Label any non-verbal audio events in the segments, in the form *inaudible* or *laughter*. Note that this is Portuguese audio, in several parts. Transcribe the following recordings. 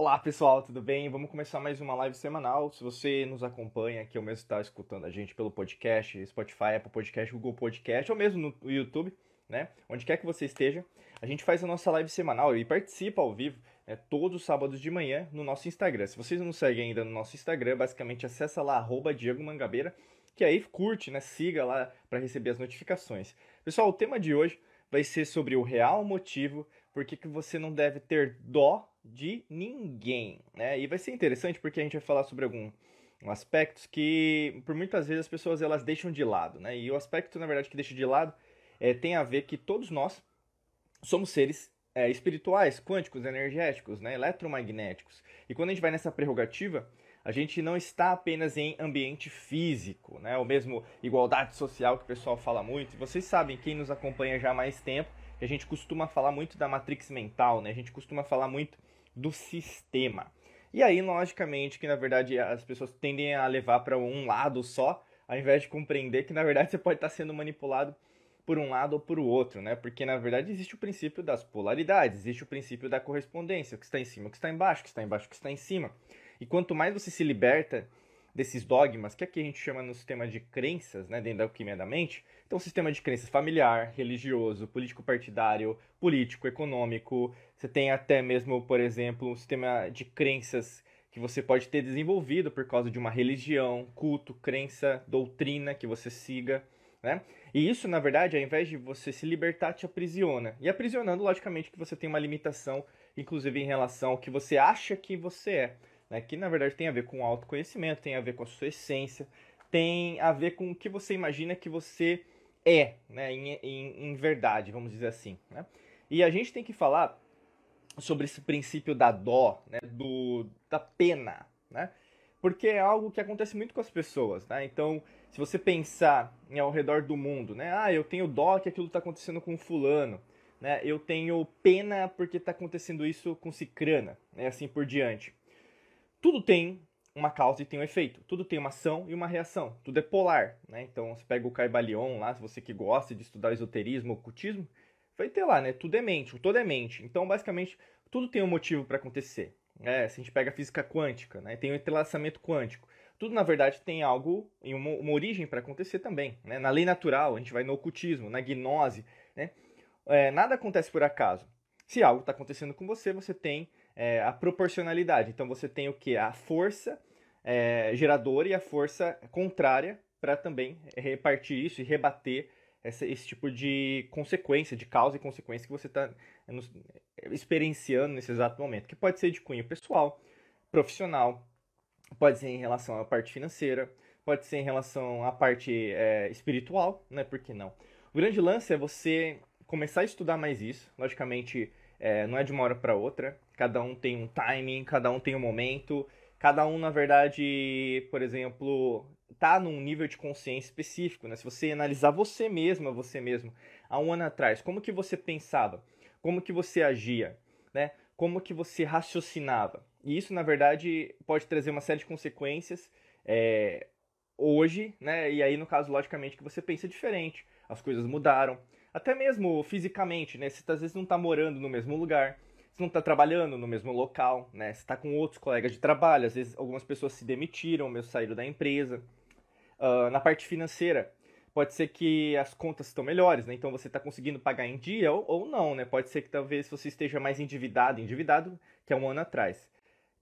Olá pessoal, tudo bem? Vamos começar mais uma live semanal. Se você nos acompanha, que eu mesmo está escutando a gente pelo podcast, Spotify, Apple Podcast, Google Podcast ou mesmo no YouTube, né? Onde quer que você esteja, a gente faz a nossa live semanal e participa ao vivo né, todos os sábados de manhã no nosso Instagram. Se vocês não seguem ainda no nosso Instagram, basicamente acessa lá arroba Diego Mangabeira, que aí curte, né? Siga lá para receber as notificações. Pessoal, o tema de hoje vai ser sobre o real motivo por que você não deve ter dó de ninguém, né? E vai ser interessante porque a gente vai falar sobre alguns aspectos que, por muitas vezes, as pessoas elas deixam de lado, né? E o aspecto, na verdade, que deixa de lado é, tem a ver que todos nós somos seres é, espirituais, quânticos, energéticos, né? eletromagnéticos. E quando a gente vai nessa prerrogativa, a gente não está apenas em ambiente físico, né? Ou mesmo igualdade social que o pessoal fala muito. E vocês sabem, quem nos acompanha já há mais tempo, que a gente costuma falar muito da matrix mental, né? A gente costuma falar muito do sistema. E aí, logicamente, que na verdade as pessoas tendem a levar para um lado só, ao invés de compreender que na verdade *laughs* você pode estar sendo manipulado por um lado ou por outro, né? Porque na verdade existe o princípio das polaridades, existe o princípio da correspondência, o que está em cima, o que está embaixo, o que está embaixo, o que está em cima. E quanto mais você se liberta desses dogmas, que aqui a gente chama no sistema de crenças, né, dentro da alquimia da mente, então sistema de crenças familiar, religioso, político-partidário, político, econômico, você tem até mesmo, por exemplo, um sistema de crenças que você pode ter desenvolvido por causa de uma religião, culto, crença, doutrina que você siga, né? E isso, na verdade, ao invés de você se libertar, te aprisiona. E aprisionando, logicamente, que você tem uma limitação, inclusive em relação ao que você acha que você é né, que na verdade tem a ver com autoconhecimento, tem a ver com a sua essência, tem a ver com o que você imagina que você é, né, em, em, em verdade, vamos dizer assim. Né? E a gente tem que falar sobre esse princípio da dó, né, do, da pena, né? porque é algo que acontece muito com as pessoas, né? Então, se você pensar em ao redor do mundo, né? Ah, eu tenho dó que aquilo está acontecendo com fulano, né? Eu tenho pena porque está acontecendo isso com cicrana, né? Assim por diante tudo tem uma causa e tem um efeito. Tudo tem uma ação e uma reação. Tudo é polar, né? Então, você pega o Caibalion lá, se você que gosta de estudar esoterismo, ocultismo, vai ter lá, né? Tudo é mente, tudo é mente. Então, basicamente, tudo tem um motivo para acontecer. É, se a gente pega a física quântica, né? Tem o entrelaçamento quântico. Tudo, na verdade, tem algo e uma, uma origem para acontecer também. Né? Na lei natural, a gente vai no ocultismo, na gnose, né? É, nada acontece por acaso. Se algo está acontecendo com você, você tem é, a proporcionalidade. Então você tem o que? A força é, geradora e a força contrária para também repartir isso e rebater essa, esse tipo de consequência, de causa e consequência que você está experienciando nesse exato momento, que pode ser de cunho pessoal, profissional, pode ser em relação à parte financeira, pode ser em relação à parte é, espiritual, né? Por que não? O grande lance é você começar a estudar mais isso. Logicamente, é, não é de uma hora para outra. Cada um tem um timing, cada um tem um momento. Cada um, na verdade, por exemplo, tá num nível de consciência específico, né? Se você analisar você mesma, você mesmo, há um ano atrás, como que você pensava? Como que você agia? Né? Como que você raciocinava? E isso, na verdade, pode trazer uma série de consequências é, hoje, né? E aí, no caso, logicamente, que você pensa diferente. As coisas mudaram. Até mesmo fisicamente, né? Você às vezes não está morando no mesmo lugar, você não está trabalhando no mesmo local, né? Você está com outros colegas de trabalho, às vezes algumas pessoas se demitiram, mesmo saíram da empresa. Uh, na parte financeira, pode ser que as contas estão melhores, né? Então você está conseguindo pagar em dia ou, ou não, né? Pode ser que talvez você esteja mais endividado, endividado que há um ano atrás.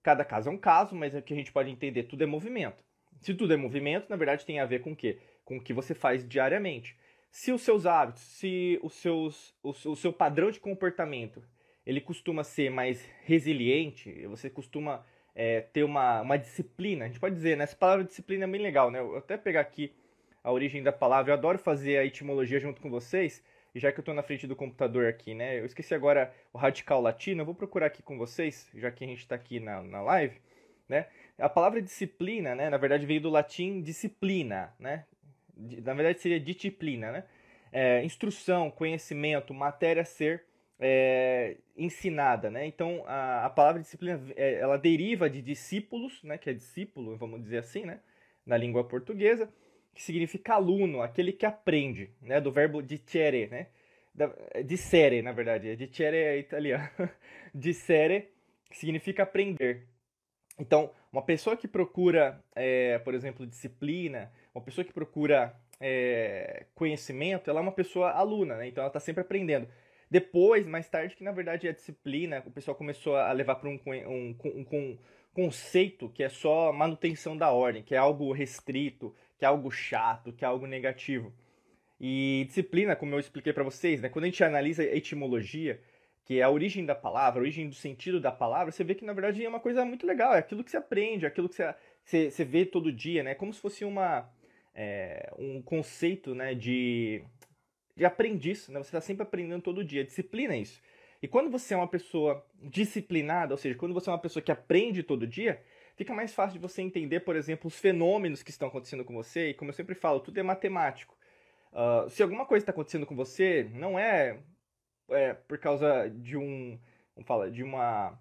Cada caso é um caso, mas é que a gente pode entender, tudo é movimento. Se tudo é movimento, na verdade tem a ver com o quê? Com o que você faz diariamente se os seus hábitos, se os seus, o, o seu padrão de comportamento, ele costuma ser mais resiliente, você costuma é, ter uma, uma disciplina, a gente pode dizer, né? Essa palavra disciplina é bem legal, né? Eu até pegar aqui a origem da palavra, eu adoro fazer a etimologia junto com vocês, e já que eu estou na frente do computador aqui, né? Eu esqueci agora o radical latino, eu vou procurar aqui com vocês, já que a gente está aqui na, na live, né? A palavra disciplina, né? Na verdade veio do latim disciplina, né? Na verdade seria disciplina, né? É, instrução, conhecimento, matéria ser é, ensinada, né? Então a, a palavra disciplina é, ela deriva de discípulos, né? Que é discípulo, vamos dizer assim, né? Na língua portuguesa, que significa aluno, aquele que aprende, né? Do verbo dicere, né? Da, dicere, na verdade, dicere é italiano, *laughs* dicere significa aprender. Então, uma pessoa que procura, é, por exemplo, disciplina, uma pessoa que procura é, conhecimento, ela é uma pessoa aluna, né? Então ela está sempre aprendendo. Depois, mais tarde, que na verdade a disciplina, o pessoal começou a levar para um, um, um, um, conceito que é só manutenção da ordem, que é algo restrito, que é algo chato, que é algo negativo. E disciplina, como eu expliquei para vocês, né? quando a gente analisa a etimologia, que é a origem da palavra, a origem do sentido da palavra, você vê que na verdade é uma coisa muito legal, é aquilo que você aprende, é aquilo que você, você, você vê todo dia, né? Como se fosse uma, é, um conceito né, de, de aprendiz, né? Você está sempre aprendendo todo dia. Disciplina é isso. E quando você é uma pessoa disciplinada, ou seja, quando você é uma pessoa que aprende todo dia, fica mais fácil de você entender, por exemplo, os fenômenos que estão acontecendo com você. E como eu sempre falo, tudo é matemático. Uh, se alguma coisa está acontecendo com você, não é, é por causa de um, falar, de uma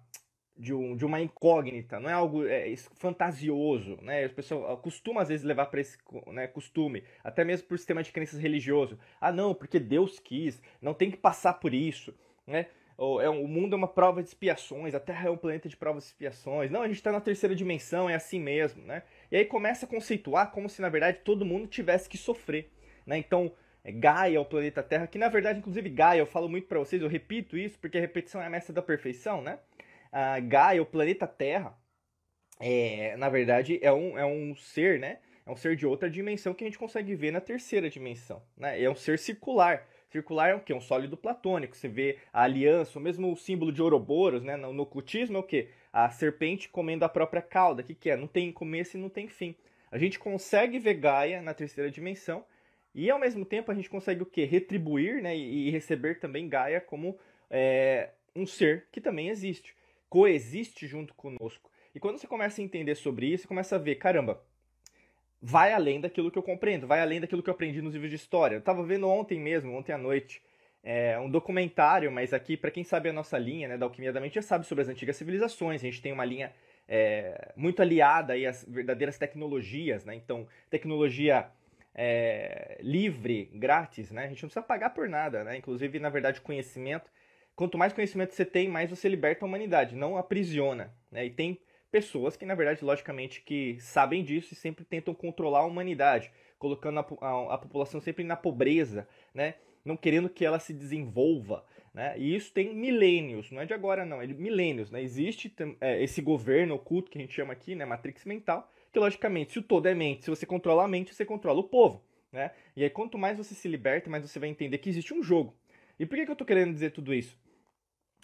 de, um, de uma incógnita, não é algo é, fantasioso, né? As pessoas costumam às vezes levar para esse né, costume, até mesmo por sistema de crenças religioso. Ah, não, porque Deus quis, não tem que passar por isso, né? Ou, é, o mundo é uma prova de expiações, a Terra é um planeta de provas de expiações. Não, a gente está na terceira dimensão, é assim mesmo, né? E aí começa a conceituar como se na verdade todo mundo tivesse que sofrer, né? Então é Gaia, o planeta Terra, que na verdade, inclusive Gaia, eu falo muito para vocês, eu repito isso porque a repetição é a mestra da perfeição, né? A Gaia, o planeta Terra, é, na verdade, é um, é um ser, né? É um ser de outra dimensão que a gente consegue ver na terceira dimensão, né? É um ser circular. Circular é o quê? Um sólido platônico. Você vê a aliança, o mesmo símbolo de Ouroboros, né? No, ocultismo é o quê? A serpente comendo a própria cauda. O que, que é? Não tem começo e não tem fim. A gente consegue ver Gaia na terceira dimensão e, ao mesmo tempo, a gente consegue o quê? Retribuir né? e, e receber também Gaia como é, um ser que também existe coexiste junto conosco. E quando você começa a entender sobre isso, você começa a ver, caramba, vai além daquilo que eu compreendo, vai além daquilo que eu aprendi nos livros de história. Eu estava vendo ontem mesmo, ontem à noite, é, um documentário, mas aqui, para quem sabe a nossa linha né, da Alquimia da Mente, já sabe sobre as antigas civilizações. A gente tem uma linha é, muito aliada aí às verdadeiras tecnologias, né? Então, tecnologia é, livre, grátis, né? A gente não precisa pagar por nada, né? Inclusive, na verdade, conhecimento quanto mais conhecimento você tem, mais você liberta a humanidade, não aprisiona. Né? E tem pessoas que, na verdade, logicamente, que sabem disso e sempre tentam controlar a humanidade, colocando a, a, a população sempre na pobreza, né? não querendo que ela se desenvolva. Né? E isso tem milênios, não é de agora não, é de milênios. Né? Existe é, esse governo oculto que a gente chama aqui, né? Matrix mental, que logicamente, se o todo é mente, se você controla a mente, você controla o povo. Né? E aí, quanto mais você se liberta, mais você vai entender que existe um jogo. E por que, que eu estou querendo dizer tudo isso?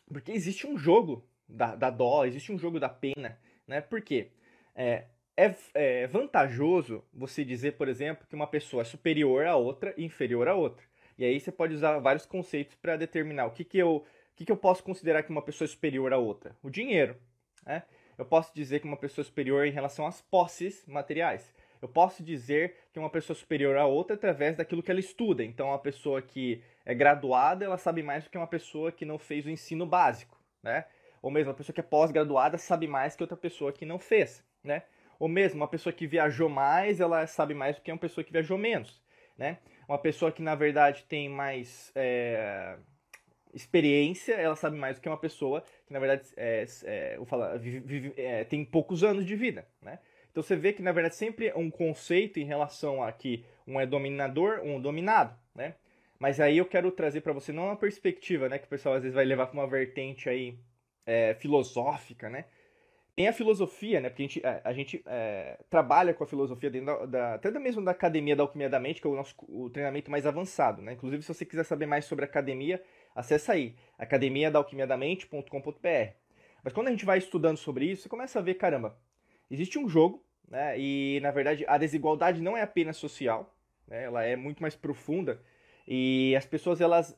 Porque existe um jogo da, da dó, existe um jogo da pena, né? Por quê? É, é, é, vantajoso você dizer, por exemplo, que uma pessoa é superior a outra e inferior a outra. E aí você pode usar vários conceitos para determinar o que, que, eu, o que, que eu posso considerar que uma pessoa é superior a outra. O dinheiro. Né? Eu posso dizer que uma pessoa é superior em relação às posses materiais. Eu posso dizer que uma pessoa é superior a outra através daquilo que ela estuda. Então, uma pessoa que é graduada, ela sabe mais do que uma pessoa que não fez o ensino básico, né? Ou mesmo uma pessoa que é pós-graduada sabe mais que outra pessoa que não fez, né? Ou mesmo uma pessoa que viajou mais, ela sabe mais do que uma pessoa que viajou menos, né? Uma pessoa que na verdade tem mais é, experiência, ela sabe mais do que uma pessoa que na verdade é, é, falar, vive, vive, é, tem poucos anos de vida, né? Então você vê que na verdade sempre é um conceito em relação a que um é dominador, um dominado? Mas aí eu quero trazer para você não uma perspectiva, né, que o pessoal às vezes vai levar para uma vertente aí é, filosófica, né? Tem a filosofia, né? Porque a gente, a, a gente é, trabalha com a filosofia dentro da, da, até mesmo da academia da alquimia da mente, que é o nosso o treinamento mais avançado, né? Inclusive, se você quiser saber mais sobre a academia, acessa aí, academia da alquimia da mente.com.br. Mas quando a gente vai estudando sobre isso, você começa a ver, caramba, existe um jogo, né? E na verdade a desigualdade não é apenas social, né? Ela é muito mais profunda e as pessoas, elas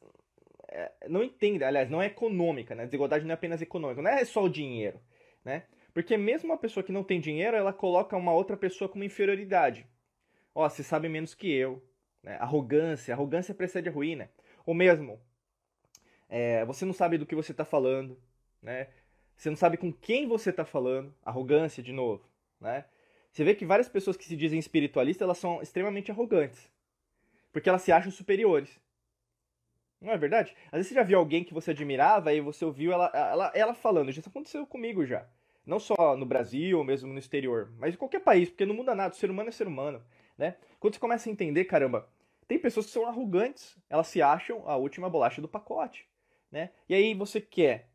é, não entendem, aliás, não é econômica, né? Desigualdade não é apenas econômica, não é só o dinheiro, né? Porque mesmo uma pessoa que não tem dinheiro, ela coloca uma outra pessoa como inferioridade. Ó, oh, você sabe menos que eu. Né? Arrogância, arrogância precede a ruína. Ou mesmo, é, você não sabe do que você está falando, né? Você não sabe com quem você está falando. Arrogância, de novo, né? Você vê que várias pessoas que se dizem espiritualistas, elas são extremamente arrogantes porque elas se acham superiores. Não é verdade? Às vezes você já viu alguém que você admirava e você ouviu ela, ela, ela falando. Isso aconteceu comigo já. Não só no Brasil ou mesmo no exterior, mas em qualquer país, porque não muda nada. O ser humano é ser humano, né? Quando você começa a entender, caramba, tem pessoas que são arrogantes. Elas se acham a última bolacha do pacote, né? E aí você quer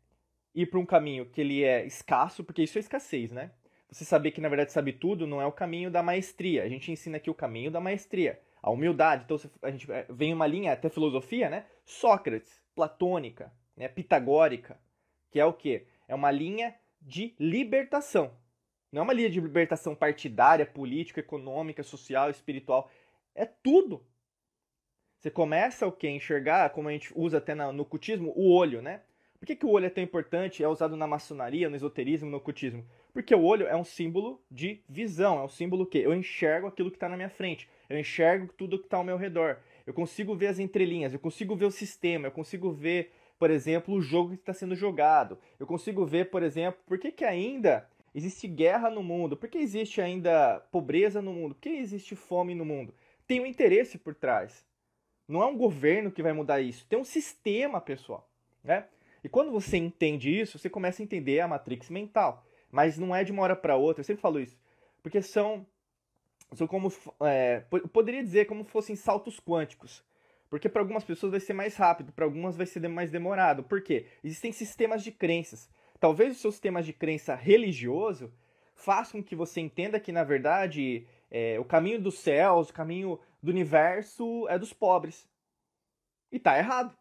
ir para um caminho que ele é escasso, porque isso é escassez, né? Você saber que na verdade sabe tudo não é o caminho da maestria. A gente ensina aqui o caminho da maestria, a humildade. Então a gente é, vem uma linha até filosofia, né? Sócrates, platônica, né? pitagórica, que é o quê? É uma linha de libertação. Não é uma linha de libertação partidária, política, econômica, social, espiritual. É tudo. Você começa o que? Enxergar, como a gente usa até no cultismo, o olho, né? Por que, que o olho é tão importante? É usado na maçonaria, no esoterismo, no ocultismo? Porque o olho é um símbolo de visão, é um símbolo que eu enxergo aquilo que está na minha frente, eu enxergo tudo que está ao meu redor, eu consigo ver as entrelinhas, eu consigo ver o sistema, eu consigo ver, por exemplo, o jogo que está sendo jogado, eu consigo ver, por exemplo, por que, que ainda existe guerra no mundo, por que existe ainda pobreza no mundo, por que existe fome no mundo. Tem um interesse por trás. Não é um governo que vai mudar isso, tem um sistema, pessoal, né? E quando você entende isso, você começa a entender a matrix mental. Mas não é de uma hora para outra, eu sempre falo isso. Porque são, são como. É, poderia dizer como fossem saltos quânticos. Porque para algumas pessoas vai ser mais rápido, para algumas vai ser mais demorado. Por quê? Existem sistemas de crenças. Talvez os seus sistemas de crença religioso façam que você entenda que, na verdade, é, o caminho dos céus, o caminho do universo é dos pobres. E tá errado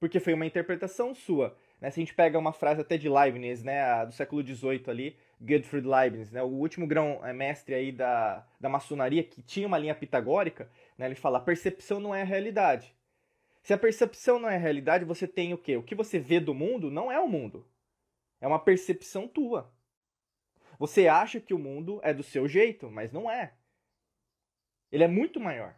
porque foi uma interpretação sua. Né? Se a gente pega uma frase até de Leibniz, né, do século XVIII ali, Gottfried Leibniz, né, o último grão é, mestre aí da, da maçonaria, que tinha uma linha pitagórica, né, ele fala, a percepção não é a realidade. Se a percepção não é a realidade, você tem o quê? O que você vê do mundo não é o mundo. É uma percepção tua. Você acha que o mundo é do seu jeito, mas não é. Ele é muito maior.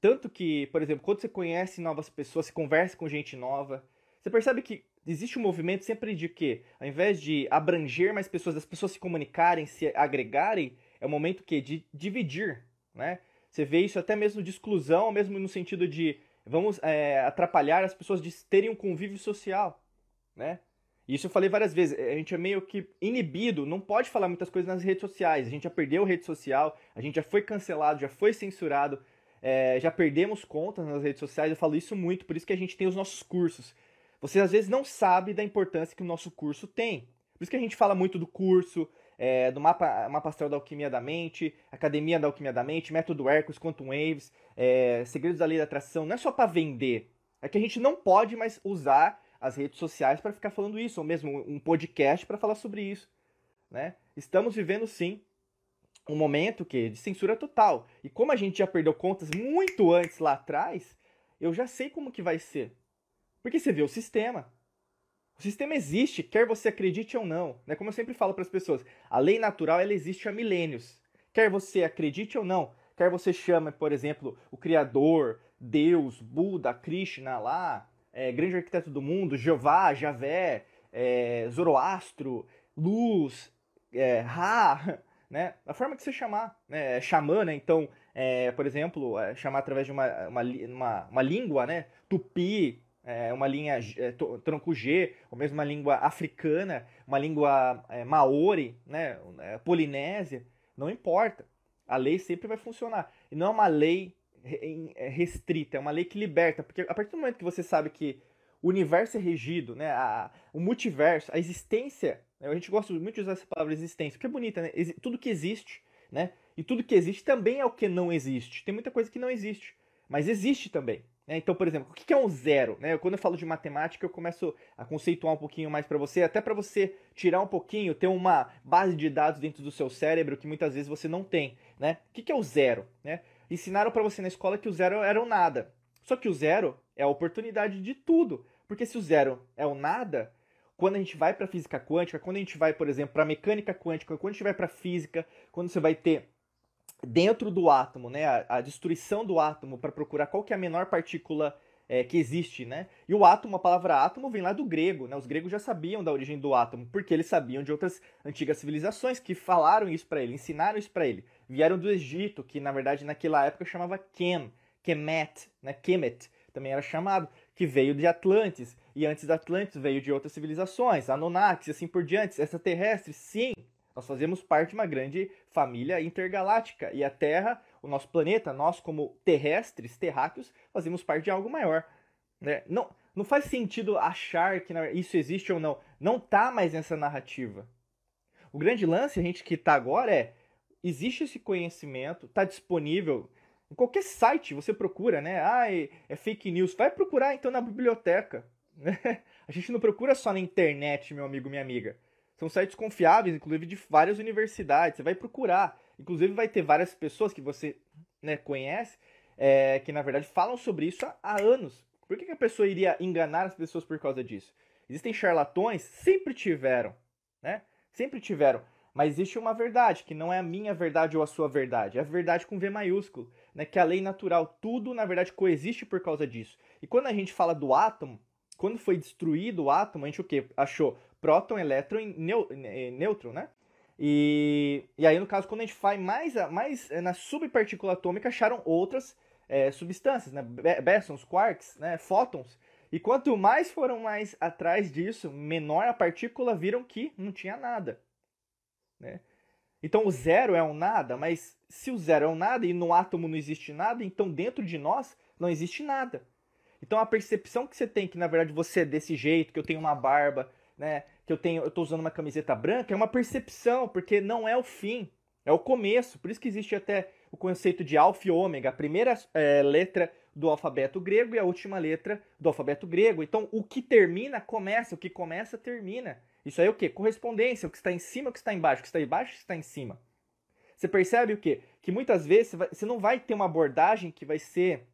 Tanto que, por exemplo, quando você conhece novas pessoas, você conversa com gente nova, você percebe que existe um movimento sempre de que, ao invés de abranger mais pessoas, as pessoas se comunicarem, se agregarem, é o momento que de dividir, né? Você vê isso até mesmo de exclusão, mesmo no sentido de vamos é, atrapalhar as pessoas de terem um convívio social, né? Isso eu falei várias vezes, a gente é meio que inibido, não pode falar muitas coisas nas redes sociais, a gente já perdeu rede social, a gente já foi cancelado, já foi censurado, é, já perdemos contas nas redes sociais, eu falo isso muito, por isso que a gente tem os nossos cursos. Você às vezes não sabe da importância que o nosso curso tem. Por isso que a gente fala muito do curso, é, do mapa, mapa astral da alquimia da mente, academia da alquimia da mente, método Hercules, Quantum Waves, é, segredos da lei da atração. Não é só para vender. É que a gente não pode mais usar as redes sociais para ficar falando isso, ou mesmo um podcast para falar sobre isso. Né? Estamos vivendo sim um momento que de censura total. E como a gente já perdeu contas muito antes lá atrás, eu já sei como que vai ser. Porque você vê o sistema. O sistema existe, quer você acredite ou não. Né? Como eu sempre falo para as pessoas, a lei natural ela existe há milênios. Quer você acredite ou não, quer você chame, por exemplo, o Criador, Deus, Buda, Krishna lá, é, grande arquiteto do mundo, Jeová, Javé, é, Zoroastro, Luz, é, Ra, *laughs* né? Da forma que você chamar, né? É xamã, né? Então, é, por exemplo, é, chamar através de uma, uma, uma, uma língua, né? Tupi, é, uma linha é, tronco G, ou mesmo uma língua africana, uma língua é, maori, né? É, polinésia, não importa. A lei sempre vai funcionar. E não é uma lei restrita, é uma lei que liberta, porque a partir do momento que você sabe que o universo é regido, né? A, o multiverso, a existência a gente gosta muito de usar essa palavra existência, porque é bonita, né? Tudo que existe, né? E tudo que existe também é o que não existe. Tem muita coisa que não existe, mas existe também. Né? Então, por exemplo, o que é um zero? Né? Quando eu falo de matemática, eu começo a conceituar um pouquinho mais para você, até para você tirar um pouquinho, ter uma base de dados dentro do seu cérebro que muitas vezes você não tem. Né? O que é o zero? Né? Ensinaram para você na escola que o zero era o nada. Só que o zero é a oportunidade de tudo. Porque se o zero é o nada, quando a gente vai para física quântica, quando a gente vai, por exemplo, para mecânica quântica, quando a gente vai para física, quando você vai ter dentro do átomo, né, a, a destruição do átomo para procurar qual que é a menor partícula é, que existe, né? E o átomo, a palavra átomo vem lá do grego, né? Os gregos já sabiam da origem do átomo, porque eles sabiam de outras antigas civilizações que falaram isso para ele, ensinaram isso para ele. Vieram do Egito, que na verdade naquela época chamava Kem, Kemet, né? Kemet também era chamado, que veio de Atlantes, e antes de Atlantes veio de outras civilizações, Anunnakis e assim por diante, extraterrestres, sim, nós fazemos parte de uma grande família intergaláctica, e a Terra, o nosso planeta, nós como terrestres, terráqueos, fazemos parte de algo maior. Né? Não, não faz sentido achar que isso existe ou não. Não tá mais nessa narrativa. O grande lance, a gente que tá agora é, existe esse conhecimento, tá disponível em qualquer site, você procura, né? Ah, é, é fake news. Vai procurar então na biblioteca. *laughs* Né? A gente não procura só na internet, meu amigo, minha amiga. São sites confiáveis, inclusive de várias universidades. Você vai procurar. Inclusive vai ter várias pessoas que você né, conhece, é, que na verdade falam sobre isso há, há anos. Por que, que a pessoa iria enganar as pessoas por causa disso? Existem charlatões? Sempre tiveram, né? Sempre tiveram. Mas existe uma verdade, que não é a minha verdade ou a sua verdade. É a verdade com V maiúsculo, né? Que é a lei natural. Tudo, na verdade, coexiste por causa disso. E quando a gente fala do átomo, quando foi destruído o átomo, a gente o quê? Achou próton, elétron e nêutron, né? E, e aí, no caso, quando a gente vai mais, mais eh, na subpartícula atômica, acharam outras é, substâncias, né? Bessons, quarks, né? fótons. E quanto mais foram mais atrás disso, menor a partícula, viram que não tinha nada. Né? Então o zero é um nada, mas se o zero é um nada e no átomo não existe nada, então dentro de nós não existe nada. Então a percepção que você tem que na verdade você é desse jeito, que eu tenho uma barba, né, que eu tenho, eu tô usando uma camiseta branca, é uma percepção, porque não é o fim, é o começo. Por isso que existe até o conceito de alfa e ômega, a primeira é, letra do alfabeto grego e a última letra do alfabeto grego. Então, o que termina, começa, o que começa, termina. Isso aí é o que? Correspondência, o que está em cima, o que está embaixo, o que está embaixo, o que está em cima. Você percebe o que? Que muitas vezes você não vai ter uma abordagem que vai ser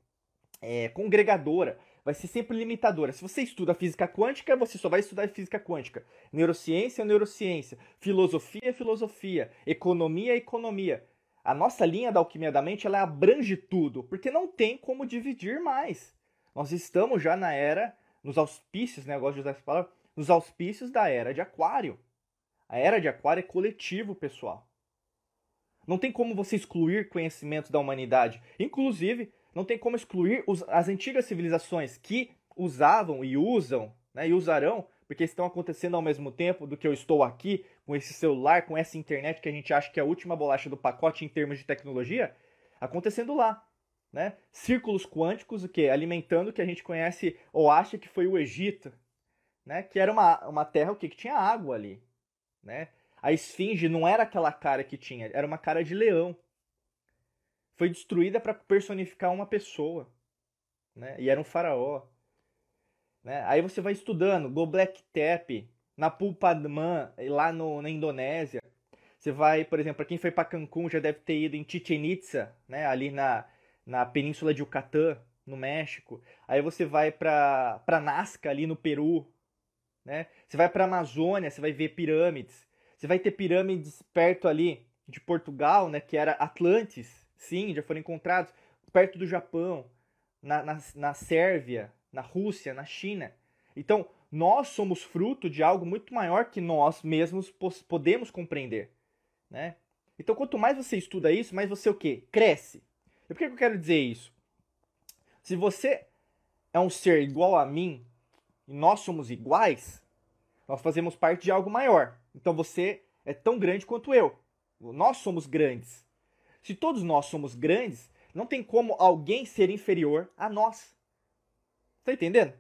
é, congregadora vai ser sempre limitadora. Se você estuda física quântica, você só vai estudar física quântica. Neurociência, neurociência. Filosofia, filosofia. Economia, economia. A nossa linha da alquimia da mente, ela abrange tudo, porque não tem como dividir mais. Nós estamos já na era, nos auspícios, né, eu gosto de usar essa palavra, nos auspícios da era de aquário. A era de aquário é coletivo, pessoal. Não tem como você excluir conhecimentos da humanidade. Inclusive, não tem como excluir os, as antigas civilizações que usavam e usam né, e usarão, porque estão acontecendo ao mesmo tempo do que eu estou aqui com esse celular, com essa internet que a gente acha que é a última bolacha do pacote em termos de tecnologia, acontecendo lá. Né? Círculos quânticos, o que? Alimentando o que a gente conhece ou acha que foi o Egito, né? que era uma, uma terra o que? tinha água ali. Né? A esfinge não era aquela cara que tinha, era uma cara de leão foi destruída para personificar uma pessoa, né? E era um faraó. Né? Aí você vai estudando Göbekli Tepe, Napul Padman, lá no, na Indonésia. Você vai, por exemplo, para quem foi para Cancún já deve ter ido em Chichen Itza, né? ali na, na península de Yucatán, no México. Aí você vai para Nazca, ali no Peru. Né? Você vai para Amazônia, você vai ver pirâmides. Você vai ter pirâmides perto ali de Portugal, né? que era Atlantis. Sim, já foram encontrados perto do Japão, na, na, na Sérvia, na Rússia, na China. Então, nós somos fruto de algo muito maior que nós mesmos podemos compreender, né? Então, quanto mais você estuda isso, mais você o quê? Cresce. E por que eu quero dizer isso? Se você é um ser igual a mim e nós somos iguais, nós fazemos parte de algo maior. Então, você é tão grande quanto eu. Nós somos grandes. Se todos nós somos grandes, não tem como alguém ser inferior a nós. Tá entendendo?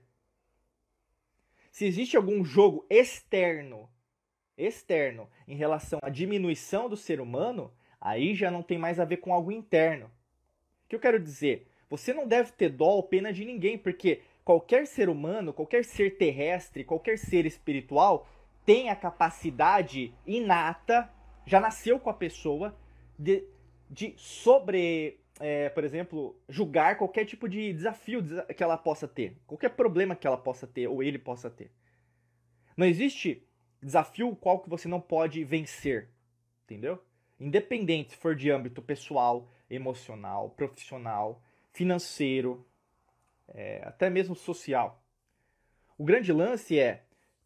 Se existe algum jogo externo, externo em relação à diminuição do ser humano, aí já não tem mais a ver com algo interno. O que eu quero dizer? Você não deve ter dó ou pena de ninguém, porque qualquer ser humano, qualquer ser terrestre, qualquer ser espiritual tem a capacidade inata, já nasceu com a pessoa de de sobre, é, por exemplo, julgar qualquer tipo de desafio que ela possa ter, qualquer problema que ela possa ter ou ele possa ter. Não existe desafio qual que você não pode vencer, entendeu? Independente se for de âmbito pessoal, emocional, profissional, financeiro, é, até mesmo social. O grande lance é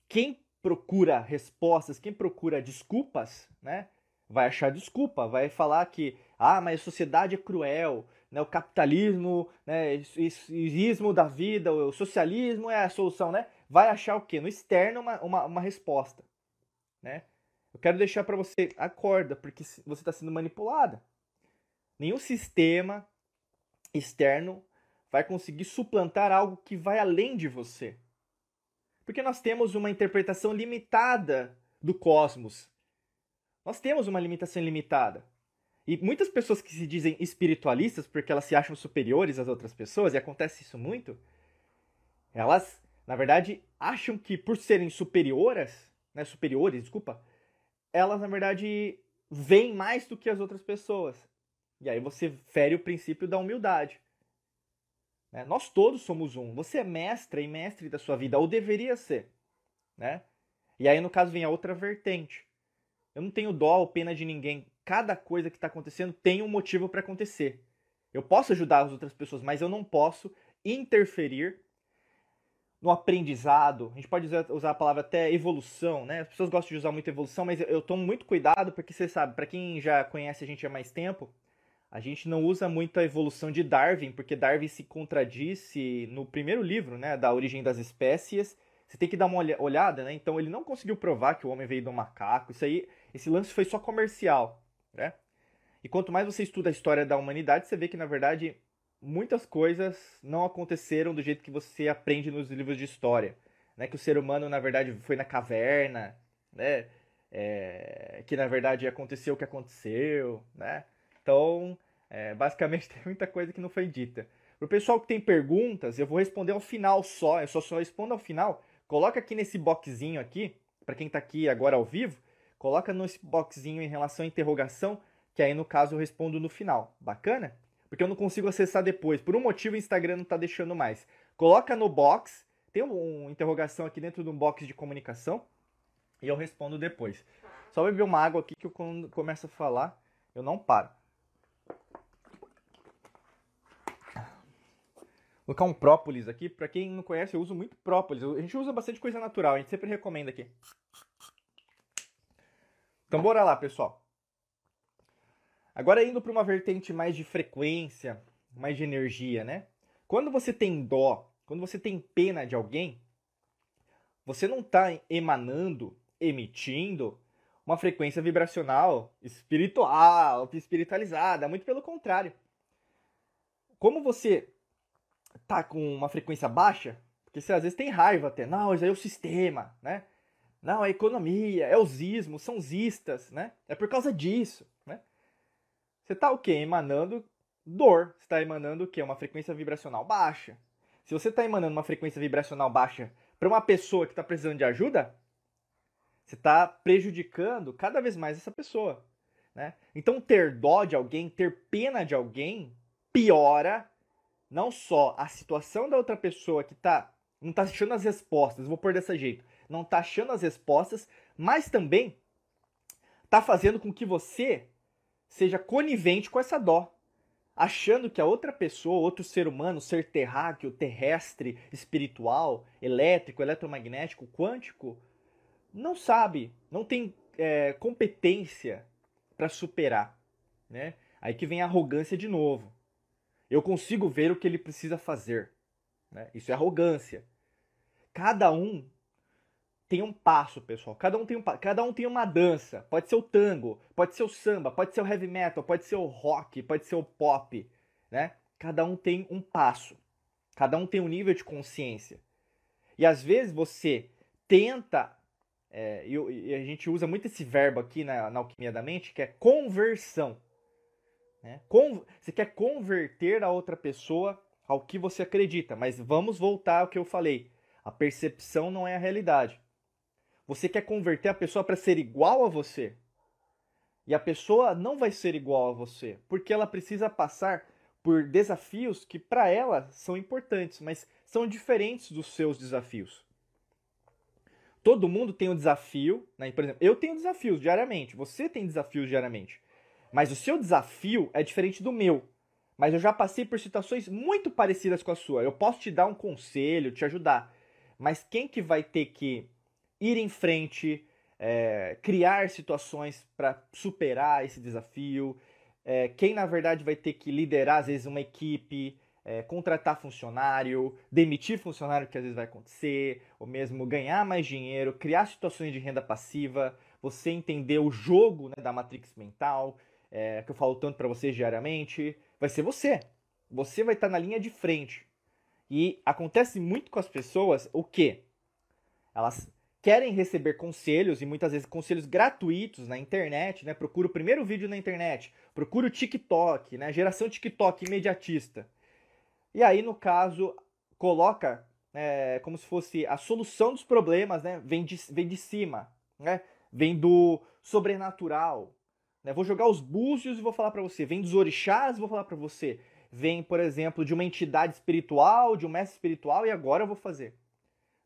quem procura respostas, quem procura desculpas, né? Vai achar desculpa, vai falar que ah, mas a sociedade é cruel, né, o capitalismo, né, ismo da vida, o socialismo é a solução, né? Vai achar o quê? No externo uma, uma, uma resposta, né? Eu quero deixar para você, acorda, porque você está sendo manipulada. Nenhum sistema externo vai conseguir suplantar algo que vai além de você. Porque nós temos uma interpretação limitada do cosmos. Nós temos uma limitação limitada. E muitas pessoas que se dizem espiritualistas porque elas se acham superiores às outras pessoas, e acontece isso muito, elas, na verdade, acham que por serem superioras, né, superiores, desculpa, elas, na verdade, veem mais do que as outras pessoas. E aí você fere o princípio da humildade. Né? Nós todos somos um. Você é mestre e mestre da sua vida, ou deveria ser. Né? E aí, no caso, vem a outra vertente. Eu não tenho dó ou pena de ninguém cada coisa que está acontecendo tem um motivo para acontecer. Eu posso ajudar as outras pessoas, mas eu não posso interferir no aprendizado. A gente pode usar, a palavra até evolução, né? As pessoas gostam de usar muito evolução, mas eu tomo muito cuidado porque você sabe, para quem já conhece a gente há mais tempo, a gente não usa muito a evolução de Darwin, porque Darwin se contradisse no primeiro livro, né, da origem das espécies. Você tem que dar uma olhada, né? Então ele não conseguiu provar que o homem veio do macaco. Isso aí, esse lance foi só comercial né? E quanto mais você estuda a história da humanidade, você vê que, na verdade, muitas coisas não aconteceram do jeito que você aprende nos livros de história. Né? Que o ser humano, na verdade, foi na caverna, né? É, que, na verdade, aconteceu o que aconteceu, né? Então, é, basicamente, *laughs* tem muita coisa que não foi dita. Para o pessoal que tem perguntas, eu vou responder ao final só. Eu só, só respondo ao final. Coloca aqui nesse boxzinho aqui, para quem está aqui agora ao vivo, Coloca no boxzinho em relação à interrogação, que aí no caso eu respondo no final. Bacana? Porque eu não consigo acessar depois. Por um motivo o Instagram não está deixando mais. Coloca no box, tem uma interrogação aqui dentro de um box de comunicação e eu respondo depois. Só beber uma água aqui que eu quando começo a falar, eu não paro. Vou colocar um própolis aqui. Para quem não conhece, eu uso muito própolis. A gente usa bastante coisa natural, a gente sempre recomenda aqui. Então bora lá, pessoal. Agora indo para uma vertente mais de frequência, mais de energia, né? Quando você tem dó, quando você tem pena de alguém, você não está emanando, emitindo uma frequência vibracional espiritual, espiritualizada, muito pelo contrário. Como você tá com uma frequência baixa, porque você às vezes tem raiva até, não, isso aí é o sistema, né? Não, a economia, é os ismos, são os istas, né? É por causa disso, né? Você está o quê? Emanando dor. Você está emanando o quê? Uma frequência vibracional baixa. Se você está emanando uma frequência vibracional baixa para uma pessoa que está precisando de ajuda, você está prejudicando cada vez mais essa pessoa. Né? Então, ter dó de alguém, ter pena de alguém, piora não só a situação da outra pessoa que tá, não está achando as respostas, vou pôr desse jeito, não está achando as respostas, mas também está fazendo com que você seja conivente com essa dó, achando que a outra pessoa, outro ser humano, ser terráqueo, terrestre, espiritual, elétrico, eletromagnético, quântico, não sabe, não tem é, competência para superar, né? Aí que vem a arrogância de novo. Eu consigo ver o que ele precisa fazer. Né? Isso é arrogância. Cada um tem um passo, pessoal. Cada um tem um cada um tem uma dança. Pode ser o tango, pode ser o samba, pode ser o heavy metal, pode ser o rock, pode ser o pop, né? Cada um tem um passo. Cada um tem um nível de consciência. E às vezes você tenta é, e, e, a gente usa muito esse verbo aqui na, na alquimia da mente, que é conversão. Né? Con, você quer converter a outra pessoa ao que você acredita, mas vamos voltar ao que eu falei. A percepção não é a realidade. Você quer converter a pessoa para ser igual a você. E a pessoa não vai ser igual a você, porque ela precisa passar por desafios que para ela são importantes, mas são diferentes dos seus desafios. Todo mundo tem um desafio, né? por exemplo, eu tenho desafios diariamente, você tem desafios diariamente, mas o seu desafio é diferente do meu. Mas eu já passei por situações muito parecidas com a sua. Eu posso te dar um conselho, te ajudar, mas quem que vai ter que ir em frente, é, criar situações para superar esse desafio, é, quem na verdade vai ter que liderar às vezes uma equipe, é, contratar funcionário, demitir funcionário que às vezes vai acontecer, ou mesmo ganhar mais dinheiro, criar situações de renda passiva, você entender o jogo né, da matrix mental, é, que eu falo tanto para vocês diariamente, vai ser você. Você vai estar tá na linha de frente. E acontece muito com as pessoas o quê? Elas querem receber conselhos e muitas vezes conselhos gratuitos na internet, né? Procura o primeiro vídeo na internet, procura o TikTok, né? Geração TikTok imediatista. E aí, no caso, coloca é, como se fosse a solução dos problemas, né? Vem de, vem de cima, né? Vem do sobrenatural. Né? Vou jogar os búzios e vou falar para você. Vem dos orixás, vou falar para você. Vem, por exemplo, de uma entidade espiritual, de um mestre espiritual e agora eu vou fazer.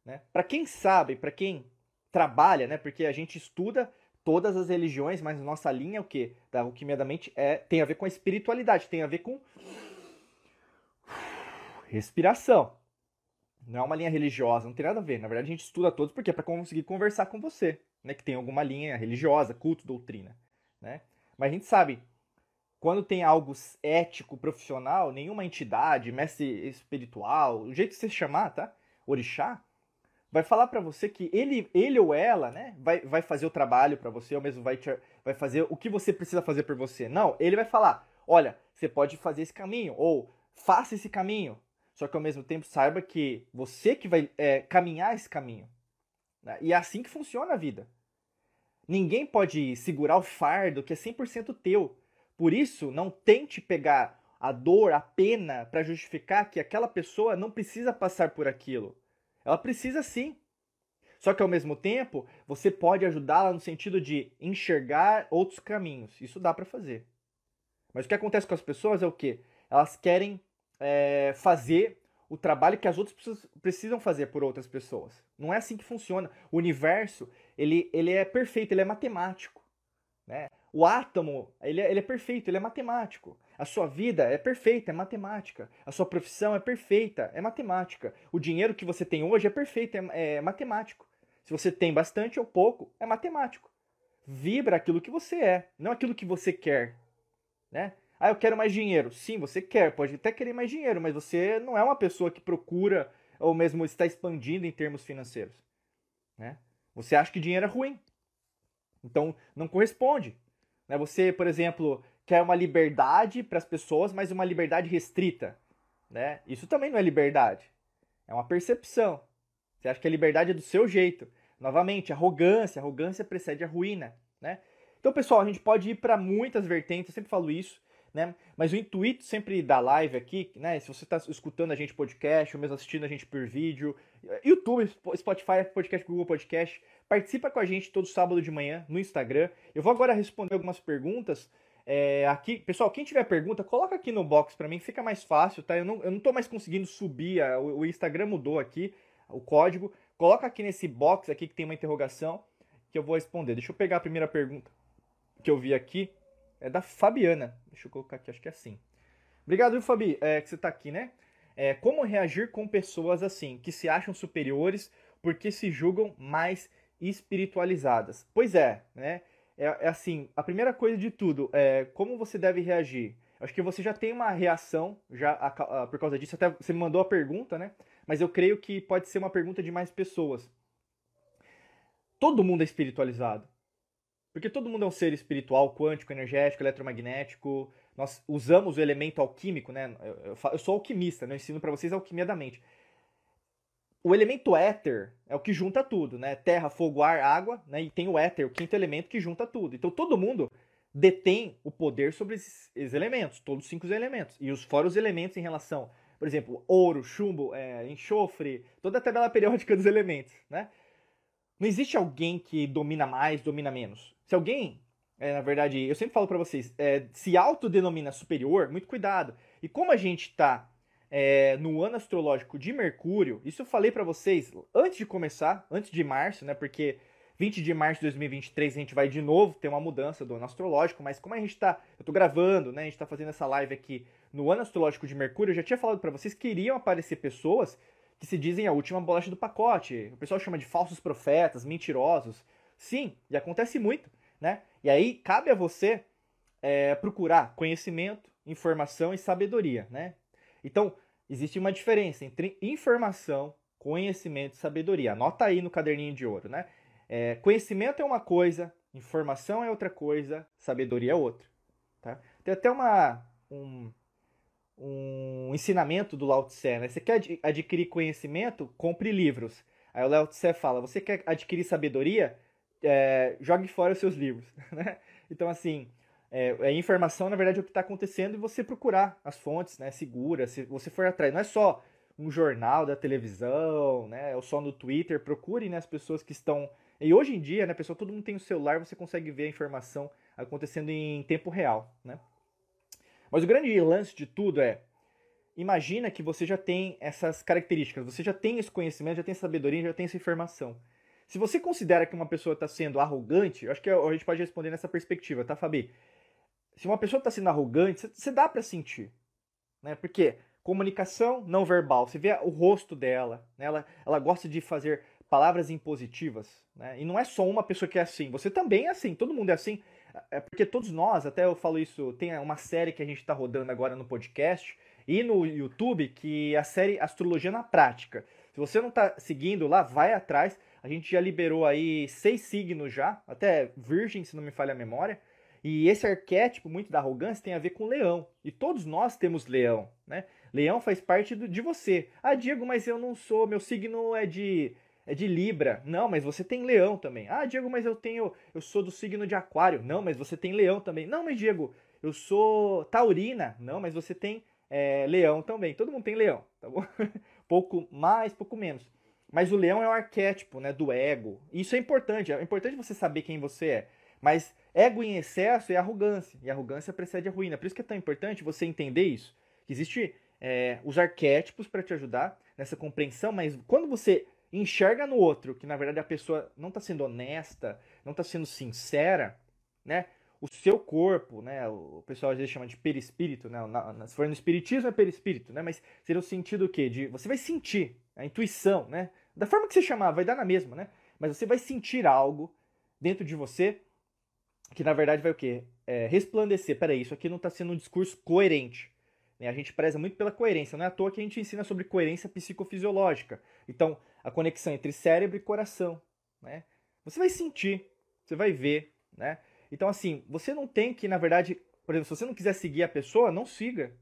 Né? Para quem sabe, para quem trabalha, né? Porque a gente estuda todas as religiões, mas nossa linha é o que da alquimia da mente é tem a ver com a espiritualidade, tem a ver com respiração. Não é uma linha religiosa, não tem nada a ver. Na verdade, a gente estuda todos porque é para conseguir conversar com você, né? Que tem alguma linha religiosa, culto, doutrina, né? Mas a gente sabe, quando tem algo ético, profissional, nenhuma entidade, mestre espiritual, o jeito que você chamar, tá? Orixá, vai falar para você que ele, ele ou ela, né, vai, vai fazer o trabalho para você, ou mesmo vai, te, vai fazer o que você precisa fazer por você. Não, ele vai falar: olha, você pode fazer esse caminho, ou faça esse caminho, só que ao mesmo tempo saiba que você que vai é, caminhar esse caminho. Né? E é assim que funciona a vida. Ninguém pode segurar o fardo que é 100% teu. Por isso, não tente pegar a dor, a pena, para justificar que aquela pessoa não precisa passar por aquilo. Ela precisa sim. Só que ao mesmo tempo, você pode ajudá-la no sentido de enxergar outros caminhos. Isso dá para fazer. Mas o que acontece com as pessoas é o quê? Elas querem é, fazer o trabalho que as outras pessoas precisam fazer por outras pessoas. Não é assim que funciona. O universo, ele, ele é perfeito, ele é matemático. Né? O átomo, ele é, ele é perfeito, ele é matemático. A sua vida é perfeita, é matemática. A sua profissão é perfeita, é matemática. O dinheiro que você tem hoje é perfeito, é, é matemático. Se você tem bastante ou pouco, é matemático. Vibra aquilo que você é, não aquilo que você quer. Né? Ah, eu quero mais dinheiro. Sim, você quer, pode até querer mais dinheiro, mas você não é uma pessoa que procura ou mesmo está expandindo em termos financeiros. Né? Você acha que dinheiro é ruim. Então, não corresponde. Né? Você, por exemplo, quer uma liberdade para as pessoas, mas uma liberdade restrita. Né? Isso também não é liberdade. É uma percepção. Você acha que a liberdade é do seu jeito. Novamente, arrogância. Arrogância precede a ruína. Né? Então, pessoal, a gente pode ir para muitas vertentes, eu sempre falo isso né? Mas o intuito sempre da live aqui, né? Se você está escutando a gente podcast, ou mesmo assistindo a gente por vídeo, YouTube, Spotify, podcast, Google Podcast, participa com a gente todo sábado de manhã no Instagram. Eu vou agora responder algumas perguntas. É, aqui, pessoal, quem tiver pergunta, coloca aqui no box para mim, fica mais fácil, tá? Eu não, eu não tô mais conseguindo subir, a, o, o Instagram mudou aqui, o código. Coloca aqui nesse box aqui que tem uma interrogação que eu vou responder. Deixa eu pegar a primeira pergunta que eu vi aqui. É da Fabiana. Deixa eu colocar aqui, acho que é assim. Obrigado, viu, Fabi, é, que você está aqui, né? É, como reagir com pessoas assim, que se acham superiores porque se julgam mais espiritualizadas? Pois é, né? É, é assim, a primeira coisa de tudo é como você deve reagir. Acho que você já tem uma reação já a, a, por causa disso. Até você me mandou a pergunta, né? Mas eu creio que pode ser uma pergunta de mais pessoas. Todo mundo é espiritualizado. Porque todo mundo é um ser espiritual, quântico, energético, eletromagnético. Nós usamos o elemento alquímico, né? Eu, eu sou alquimista, né? eu ensino para vocês a alquimia da mente. O elemento éter é o que junta tudo, né? Terra, fogo, ar, água, né? E tem o éter, o quinto elemento que junta tudo. Então todo mundo detém o poder sobre esses, esses elementos, todos os cinco elementos. E os fora os elementos em relação, por exemplo, ouro, chumbo, é, enxofre, toda a tabela periódica dos elementos, né? Não existe alguém que domina mais, domina menos. Se alguém, é, na verdade, eu sempre falo para vocês, é, se autodenomina superior, muito cuidado. E como a gente está é, no ano astrológico de Mercúrio, isso eu falei para vocês antes de começar, antes de março, né? Porque 20 de março de 2023 a gente vai de novo ter uma mudança do ano astrológico, mas como a gente está, eu estou gravando, né? A gente está fazendo essa live aqui no ano astrológico de Mercúrio, eu já tinha falado para vocês que iriam aparecer pessoas que se dizem a última bolacha do pacote. O pessoal chama de falsos profetas, mentirosos. Sim, e acontece muito né? E aí cabe a você é, procurar conhecimento, informação e sabedoria, né? Então, existe uma diferença entre informação, conhecimento e sabedoria. Anota aí no caderninho de ouro, né? É, conhecimento é uma coisa, informação é outra coisa, sabedoria é outra. Tá? Tem até uma, um, um ensinamento do Lao Tse, né? Você quer adquirir conhecimento? Compre livros. Aí o Lao Tse fala, você quer adquirir sabedoria? É, jogue fora os seus livros, *laughs* né? Então, assim, é, a informação, na verdade, é o que está acontecendo e você procurar as fontes, né, seguras, se você for atrás. Não é só um jornal da televisão, né, ou só no Twitter, procure, né, as pessoas que estão... E hoje em dia, né, pessoal, todo mundo tem o celular, você consegue ver a informação acontecendo em tempo real, né. Mas o grande lance de tudo é, imagina que você já tem essas características, você já tem esse conhecimento, já tem essa sabedoria, já tem essa informação. Se você considera que uma pessoa está sendo arrogante, eu acho que a gente pode responder nessa perspectiva, tá, Fabi? Se uma pessoa está sendo arrogante, você dá para sentir, né? Porque comunicação não verbal, você vê o rosto dela, né? ela, ela gosta de fazer palavras impositivas, né? E não é só uma pessoa que é assim, você também é assim, todo mundo é assim. É porque todos nós, até eu falo isso, tem uma série que a gente está rodando agora no podcast e no YouTube, que é a série Astrologia na Prática. Se você não está seguindo lá, vai atrás. A gente já liberou aí seis signos já, até Virgem, se não me falha a memória. E esse arquétipo muito da arrogância tem a ver com leão. E todos nós temos leão, né? Leão faz parte do, de você. Ah, Diego, mas eu não sou, meu signo é de é de Libra. Não, mas você tem Leão também. Ah, Diego, mas eu tenho, eu sou do signo de Aquário. Não, mas você tem Leão também. Não, mas Diego, eu sou Taurina. Não, mas você tem é, Leão também. Todo mundo tem Leão, tá bom? *laughs* pouco mais, pouco menos. Mas o leão é um arquétipo, né, do ego. Isso é importante, é importante você saber quem você é. Mas ego em excesso é arrogância, e arrogância precede a ruína. Por isso que é tão importante você entender isso. Que existe é, os arquétipos para te ajudar nessa compreensão, mas quando você enxerga no outro que na verdade a pessoa não está sendo honesta, não está sendo sincera, né? O seu corpo, né? O pessoal às vezes chama de perispírito, né? Se for no espiritismo é perispírito, né? Mas seria o sentido o quê? De você vai sentir a intuição, né? Da forma que você chamar, vai dar na mesma, né? Mas você vai sentir algo dentro de você que na verdade vai o quê? É, resplandecer. Peraí, isso aqui não está sendo um discurso coerente. Né? A gente preza muito pela coerência. Não é à toa que a gente ensina sobre coerência psicofisiológica. Então, a conexão entre cérebro e coração. Né? Você vai sentir, você vai ver. Né? Então, assim, você não tem que, na verdade, por exemplo, se você não quiser seguir a pessoa, não siga.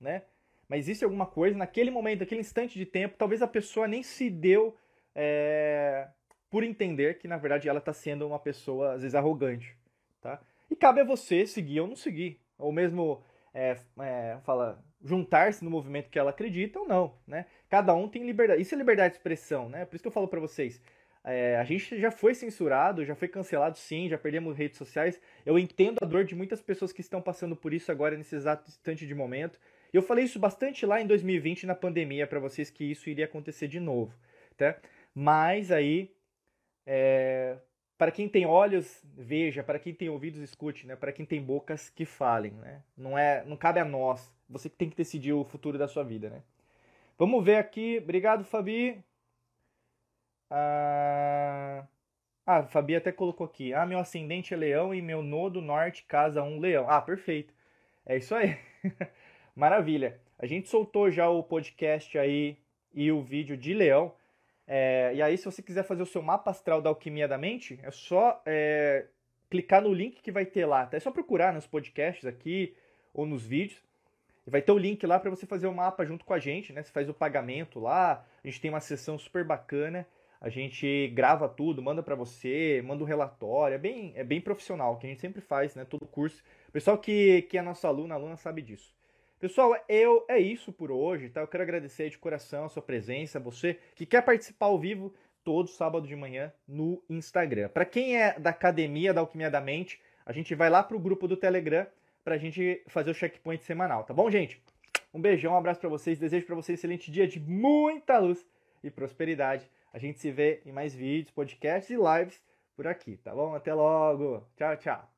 Né? Mas existe alguma coisa, naquele momento, naquele instante de tempo, talvez a pessoa nem se deu é, por entender que, na verdade, ela está sendo uma pessoa, às vezes, arrogante. Tá? E cabe a você seguir ou não seguir. Ou mesmo é, é, fala juntar-se no movimento que ela acredita ou não, né? Cada um tem liberdade. Isso é liberdade de expressão, né? Por isso que eu falo para vocês. É, a gente já foi censurado, já foi cancelado, sim, já perdemos redes sociais. Eu entendo a dor de muitas pessoas que estão passando por isso agora nesse exato instante de momento. Eu falei isso bastante lá em 2020 na pandemia para vocês que isso iria acontecer de novo, tá? Mas aí é, para quem tem olhos, veja, para quem tem ouvidos, escute, né? Para quem tem bocas, que falem, né? Não é, não cabe a nós. Você que tem que decidir o futuro da sua vida, né? Vamos ver aqui. Obrigado, Fabi. Ah, ah, Fabi até colocou aqui. Ah, meu ascendente é leão e meu nodo norte casa um leão. Ah, perfeito. É isso aí. *laughs* Maravilha. A gente soltou já o podcast aí e o vídeo de leão. É, e aí, se você quiser fazer o seu mapa astral da alquimia da mente, é só é, clicar no link que vai ter lá. Tá? É só procurar nos podcasts aqui ou nos vídeos. Vai ter o link lá para você fazer o mapa junto com a gente, né? Você faz o pagamento lá. A gente tem uma sessão super bacana. A gente grava tudo, manda para você, manda um relatório. É bem, é bem profissional, que a gente sempre faz, né? Todo curso. O pessoal que, que é nosso aluno, aluna, sabe disso. Pessoal, eu é isso por hoje, tá? Eu quero agradecer de coração a sua presença, você que quer participar ao vivo todo sábado de manhã no Instagram. Para quem é da academia da Alquimia da Mente, a gente vai lá pro grupo do Telegram pra gente fazer o checkpoint semanal, tá bom, gente? Um beijão, um abraço para vocês, desejo para vocês um excelente dia de muita luz e prosperidade. A gente se vê em mais vídeos, podcasts e lives por aqui, tá bom? Até logo. Tchau, tchau.